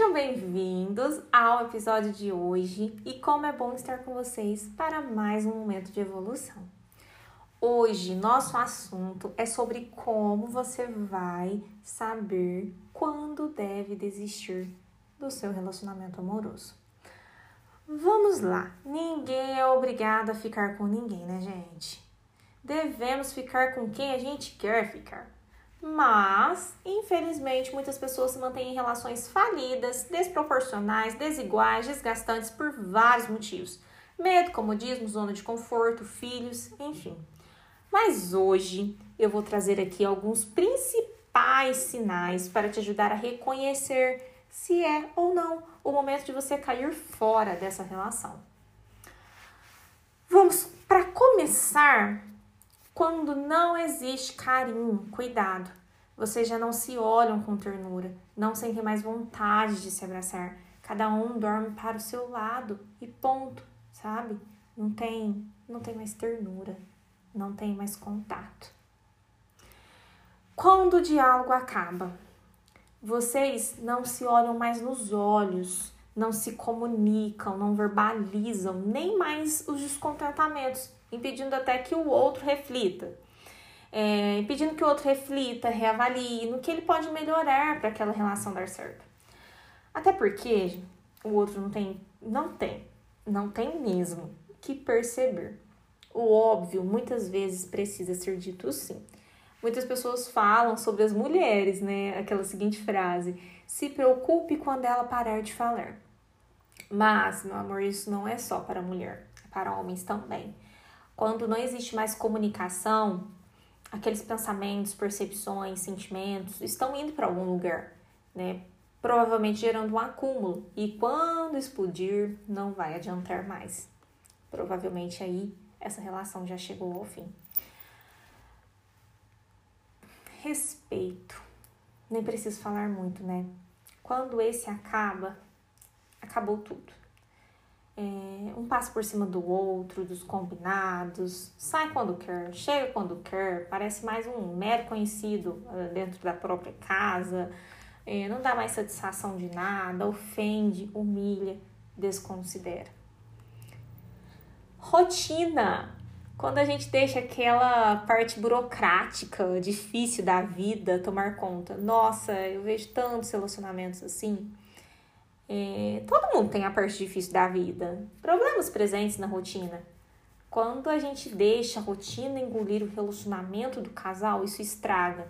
Sejam bem-vindos ao episódio de hoje e como é bom estar com vocês para mais um momento de evolução. Hoje, nosso assunto é sobre como você vai saber quando deve desistir do seu relacionamento amoroso. Vamos lá, ninguém é obrigado a ficar com ninguém, né, gente? Devemos ficar com quem a gente quer ficar. Mas, infelizmente, muitas pessoas se mantêm em relações falidas, desproporcionais, desiguais, desgastantes por vários motivos. Medo, comodismo, zona de conforto, filhos, enfim. Mas hoje eu vou trazer aqui alguns principais sinais para te ajudar a reconhecer se é ou não o momento de você cair fora dessa relação. Vamos para começar quando não existe carinho, cuidado, vocês já não se olham com ternura, não sentem mais vontade de se abraçar. Cada um dorme para o seu lado e ponto, sabe? Não tem, não tem mais ternura, não tem mais contato. Quando o diálogo acaba, vocês não se olham mais nos olhos, não se comunicam, não verbalizam nem mais os descontentamentos impedindo até que o outro reflita. É, impedindo que o outro reflita, reavalie no que ele pode melhorar para aquela relação dar certo. Até porque o outro não tem, não tem, não tem mesmo que perceber. O óbvio muitas vezes precisa ser dito sim. Muitas pessoas falam sobre as mulheres, né? Aquela seguinte frase: se preocupe quando ela parar de falar. Mas, meu amor, isso não é só para mulher, é para homens também. Quando não existe mais comunicação, aqueles pensamentos, percepções, sentimentos estão indo para algum lugar, né? Provavelmente gerando um acúmulo. E quando explodir, não vai adiantar mais. Provavelmente aí essa relação já chegou ao fim. Respeito. Nem preciso falar muito, né? Quando esse acaba, acabou tudo é, um passo por cima do outro, dos combinados, sai quando quer, chega quando quer, parece mais um mero conhecido uh, dentro da própria casa, é, não dá mais satisfação de nada, ofende, humilha, desconsidera. Rotina. Quando a gente deixa aquela parte burocrática, difícil da vida tomar conta. Nossa, eu vejo tantos relacionamentos assim é, todo mundo tem a parte difícil da vida, problemas presentes na rotina. Quando a gente deixa a rotina engolir o relacionamento do casal, isso estraga.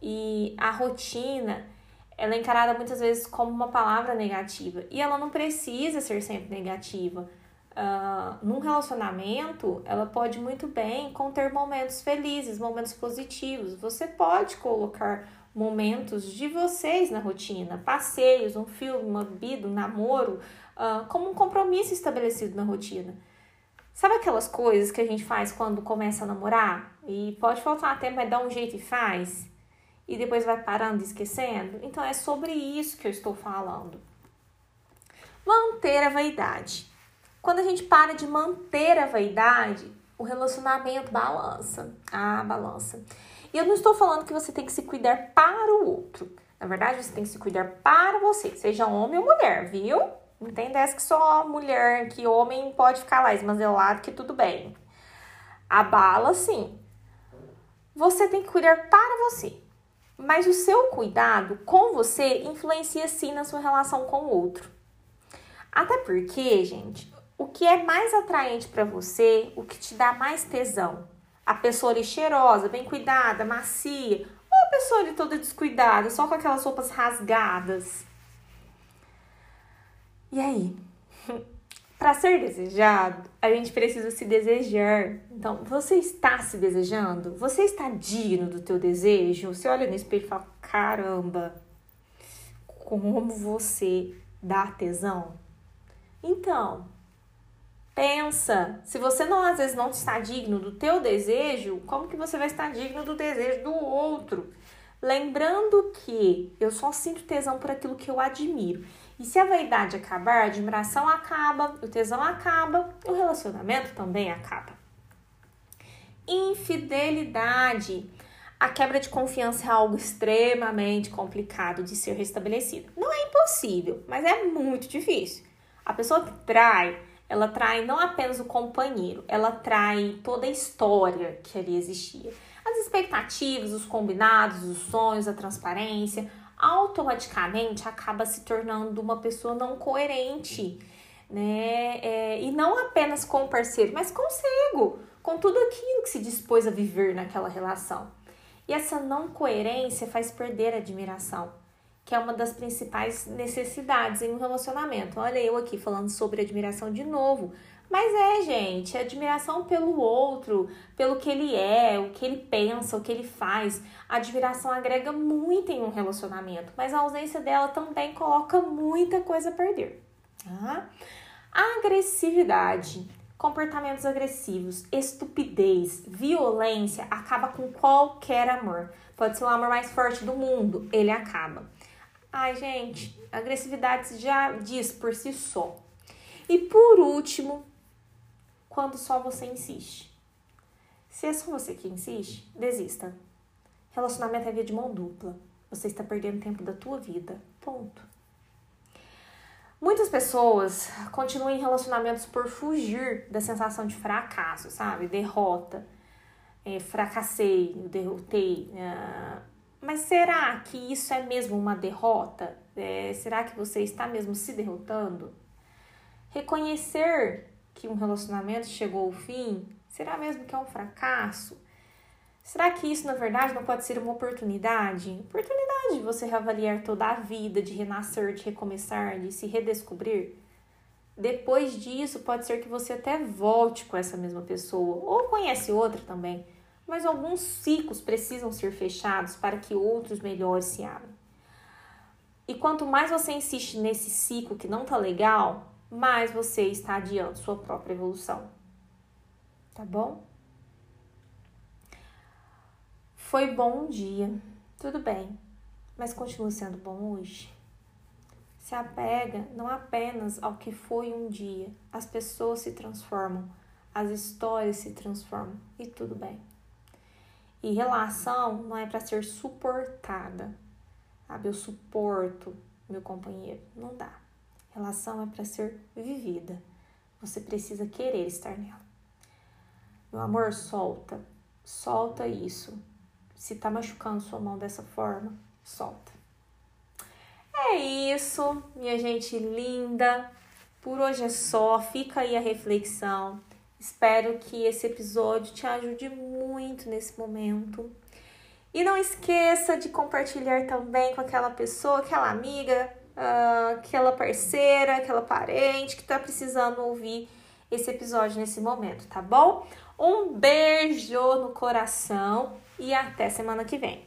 E a rotina, ela é encarada muitas vezes como uma palavra negativa. E ela não precisa ser sempre negativa. Uh, num relacionamento, ela pode muito bem conter momentos felizes, momentos positivos. Você pode colocar momentos de vocês na rotina, passeios, um filme, uma bebida, um namoro, uh, como um compromisso estabelecido na rotina. Sabe aquelas coisas que a gente faz quando começa a namorar? E pode faltar tempo, mas dá um jeito e faz? E depois vai parando e esquecendo? Então é sobre isso que eu estou falando. Manter a vaidade. Quando a gente para de manter a vaidade, o relacionamento balança. Ah, balança. E eu não estou falando que você tem que se cuidar para o outro. Na verdade, você tem que se cuidar para você, seja homem ou mulher, viu? Não tem dessa que só mulher, que homem pode ficar lá esmazelado, que tudo bem. A bala, sim. Você tem que cuidar para você. Mas o seu cuidado com você influencia sim na sua relação com o outro. Até porque, gente, o que é mais atraente para você, o que te dá mais tesão, a pessoa ali cheirosa, bem cuidada, macia, ou a pessoa ali toda descuidada, só com aquelas roupas rasgadas. E aí? Para ser desejado, a gente precisa se desejar. Então, você está se desejando? Você está digno do teu desejo? Você olha no espelho e fala: caramba, como você dá tesão? Então, Pensa, se você não às vezes não está digno do teu desejo, como que você vai estar digno do desejo do outro? Lembrando que eu só sinto tesão por aquilo que eu admiro. E se a vaidade acabar, a admiração acaba, o tesão acaba, o relacionamento também acaba. Infidelidade. A quebra de confiança é algo extremamente complicado de ser restabelecido. Não é impossível, mas é muito difícil. A pessoa que trai, ela trai não apenas o companheiro, ela trai toda a história que ali existia. As expectativas, os combinados, os sonhos, a transparência, automaticamente acaba se tornando uma pessoa não coerente, né? É, e não apenas com o parceiro, mas consigo, com tudo aquilo que se dispôs a viver naquela relação. E essa não coerência faz perder a admiração, que é uma das principais necessidades em um relacionamento. Olha eu aqui falando sobre admiração de novo. Mas é, gente, admiração pelo outro, pelo que ele é, o que ele pensa, o que ele faz. A admiração agrega muito em um relacionamento, mas a ausência dela também coloca muita coisa a perder. Tá? A agressividade comportamentos agressivos, estupidez, violência acaba com qualquer amor. Pode ser o amor mais forte do mundo, ele acaba. Ai, gente, agressividade já diz por si só. E por último, quando só você insiste. Se é só você que insiste, desista. Relacionamento é via de mão dupla. Você está perdendo tempo da tua vida. Ponto. Muitas pessoas continuam em relacionamentos por fugir da sensação de fracasso, sabe? Derrota. É, fracassei, derrotei. É... Mas será que isso é mesmo uma derrota? É, será que você está mesmo se derrotando? Reconhecer que um relacionamento chegou ao fim, será mesmo que é um fracasso? Será que isso, na verdade, não pode ser uma oportunidade? Oportunidade de você reavaliar toda a vida, de renascer, de recomeçar, de se redescobrir? Depois disso, pode ser que você até volte com essa mesma pessoa, ou conhece outra também, mas alguns ciclos precisam ser fechados para que outros melhores se abram. E quanto mais você insiste nesse ciclo que não tá legal, mais você está adiando sua própria evolução. Tá bom? Foi bom um dia, tudo bem, mas continua sendo bom hoje. Se apega não apenas ao que foi um dia, as pessoas se transformam, as histórias se transformam e tudo bem. E relação não é para ser suportada. Sabe, eu suporto meu companheiro. Não dá. Relação é para ser vivida. Você precisa querer estar nela. Meu amor, solta. Solta isso. Se tá machucando sua mão dessa forma, solta. É isso, minha gente linda. Por hoje é só. Fica aí a reflexão. Espero que esse episódio te ajude muito nesse momento. E não esqueça de compartilhar também com aquela pessoa, aquela amiga, ah, aquela parceira, aquela parente que está precisando ouvir esse episódio nesse momento, tá bom? Um beijo no coração e até semana que vem.